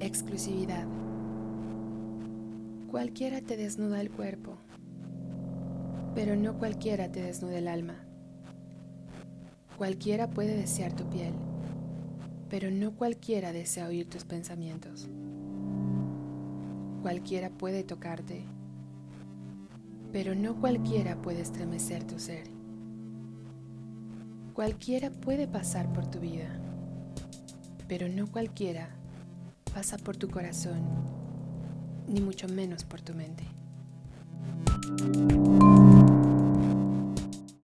exclusividad. Cualquiera te desnuda el cuerpo, pero no cualquiera te desnuda el alma. Cualquiera puede desear tu piel, pero no cualquiera desea oír tus pensamientos. Cualquiera puede tocarte, pero no cualquiera puede estremecer tu ser. Cualquiera puede pasar por tu vida, pero no cualquiera pasa por tu corazón, ni mucho menos por tu mente.